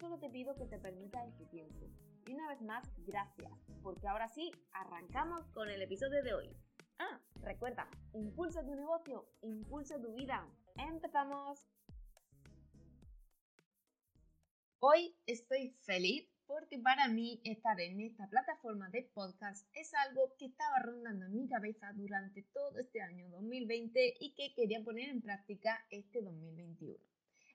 solo te pido que te permitas este tiempo. Y una vez más, gracias, porque ahora sí, arrancamos con el episodio de hoy. Ah, recuerda, impulsa tu negocio, impulsa tu vida. ¡Empezamos! Hoy estoy feliz porque para mí estar en esta plataforma de podcast es algo que estaba rondando en mi cabeza durante todo este año 2020 y que quería poner en práctica este 2021.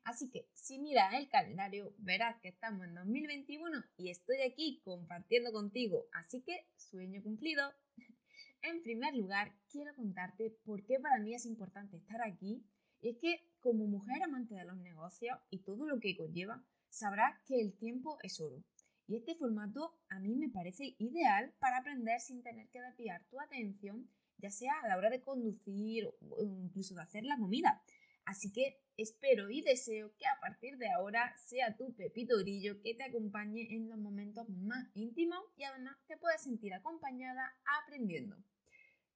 Así que si miras el calendario verás que estamos en 2021 y estoy aquí compartiendo contigo, así que sueño cumplido. En primer lugar, quiero contarte por qué para mí es importante estar aquí. Y es que como mujer amante de los negocios y todo lo que conlleva, sabrás que el tiempo es oro. Y este formato a mí me parece ideal para aprender sin tener que desviar tu atención, ya sea a la hora de conducir o incluso de hacer la comida. Así que espero y deseo que a partir de ahora sea tu pepito grillo que te acompañe en los momentos más íntimos y además te puedas sentir acompañada aprendiendo.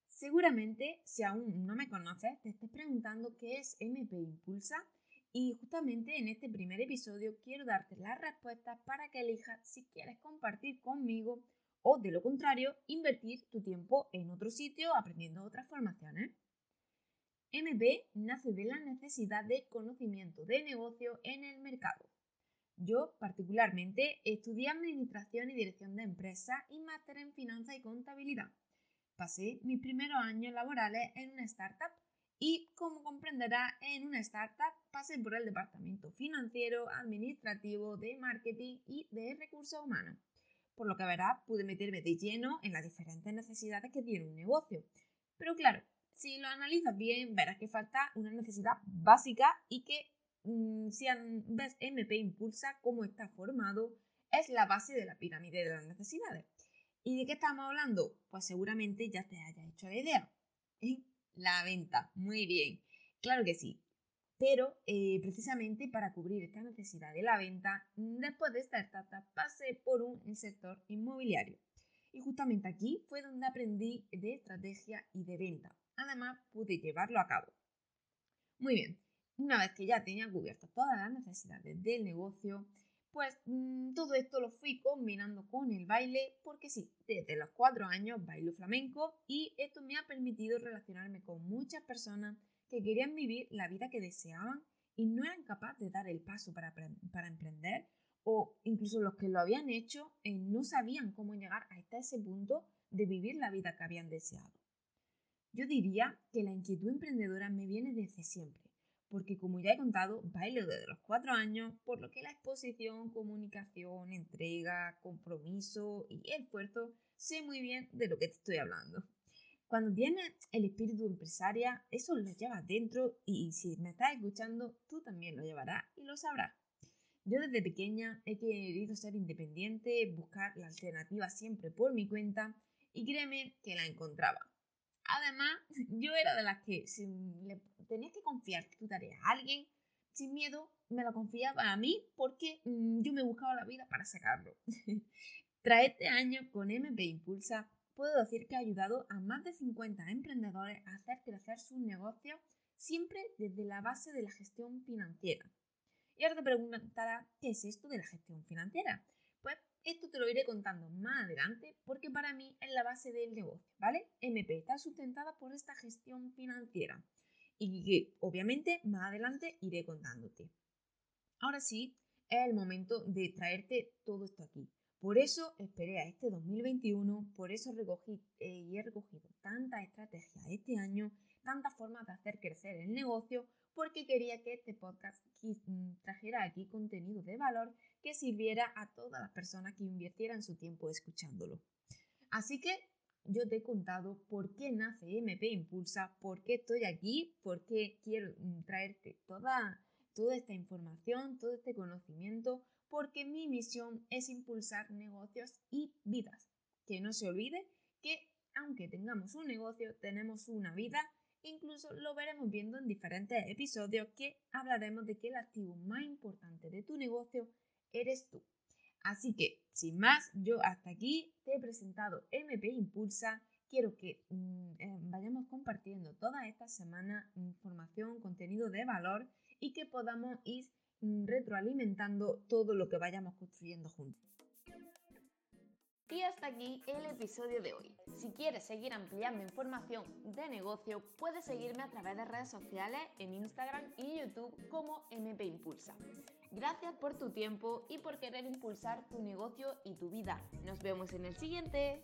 Seguramente, si aún no me conoces, te estés preguntando qué es MP Impulsa y justamente en este primer episodio quiero darte las respuestas para que elijas si quieres compartir conmigo o de lo contrario, invertir tu tiempo en otro sitio aprendiendo otras formaciones. MP nace de la necesidad de conocimiento de negocio en el mercado. Yo, particularmente, estudié Administración y Dirección de Empresas y máster en Finanzas y Contabilidad. Pasé mis primeros años laborales en una startup y, como comprenderá, en una startup pasé por el departamento financiero, administrativo, de marketing y de recursos humanos. Por lo que verá, pude meterme de lleno en las diferentes necesidades que tiene un negocio. Pero claro, si lo analizas bien, verás que falta una necesidad básica y que mm, si ves MP Impulsa cómo está formado, es la base de la pirámide de las necesidades. ¿Y de qué estamos hablando? Pues seguramente ya te hayas hecho la idea. La venta. Muy bien. Claro que sí. Pero eh, precisamente para cubrir esta necesidad de la venta, después de esta etapa pasé por un sector inmobiliario. Y justamente aquí fue donde aprendí de estrategia y de venta además pude llevarlo a cabo. Muy bien, una vez que ya tenía cubiertas todas las necesidades del negocio, pues mm, todo esto lo fui combinando con el baile, porque sí, desde los cuatro años bailo flamenco y esto me ha permitido relacionarme con muchas personas que querían vivir la vida que deseaban y no eran capaces de dar el paso para, para emprender o incluso los que lo habían hecho eh, no sabían cómo llegar hasta ese punto de vivir la vida que habían deseado. Yo diría que la inquietud emprendedora me viene desde siempre, porque como ya he contado, bailo desde los cuatro años, por lo que la exposición, comunicación, entrega, compromiso y esfuerzo sé muy bien de lo que te estoy hablando. Cuando tienes el espíritu empresaria, eso lo llevas dentro y si me estás escuchando, tú también lo llevarás y lo sabrás. Yo desde pequeña he querido ser independiente, buscar la alternativa siempre por mi cuenta y créeme que la encontraba. Además, yo era de las que si tenías que confiar tu tarea a alguien, sin miedo, me lo confiaba a mí porque mm, yo me buscaba la vida para sacarlo. Tras este año con MP Impulsa, puedo decir que ha ayudado a más de 50 emprendedores a hacer crecer sus negocios siempre desde la base de la gestión financiera. Y ahora te preguntará, ¿qué es esto de la gestión financiera? Pues esto te lo iré contando más adelante porque para mí es la base del negocio, ¿vale? MP está sustentada por esta gestión financiera y que obviamente más adelante iré contándote. Ahora sí, es el momento de traerte todo esto aquí. Por eso esperé a este 2021, por eso recogí eh, y he recogido tantas estrategias este año, tantas formas de hacer crecer el negocio, porque quería que este podcast mm, trajera aquí contenido de valor que sirviera a todas las personas que invirtieran su tiempo escuchándolo. Así que yo te he contado por qué nace MP Impulsa, por qué estoy aquí, por qué quiero mm, traerte toda, toda esta información, todo este conocimiento, porque mi misión es impulsar negocios y vidas. Que no se olvide que aunque tengamos un negocio, tenemos una vida. Incluso lo veremos viendo en diferentes episodios que hablaremos de que el activo más importante de tu negocio eres tú. Así que, sin más, yo hasta aquí te he presentado MP Impulsa. Quiero que mm, eh, vayamos compartiendo toda esta semana información, contenido de valor y que podamos ir mm, retroalimentando todo lo que vayamos construyendo juntos. Y hasta aquí el episodio de hoy. Si quieres seguir ampliando información de negocio, puedes seguirme a través de redes sociales en Instagram y YouTube como MP Impulsa. Gracias por tu tiempo y por querer impulsar tu negocio y tu vida. Nos vemos en el siguiente.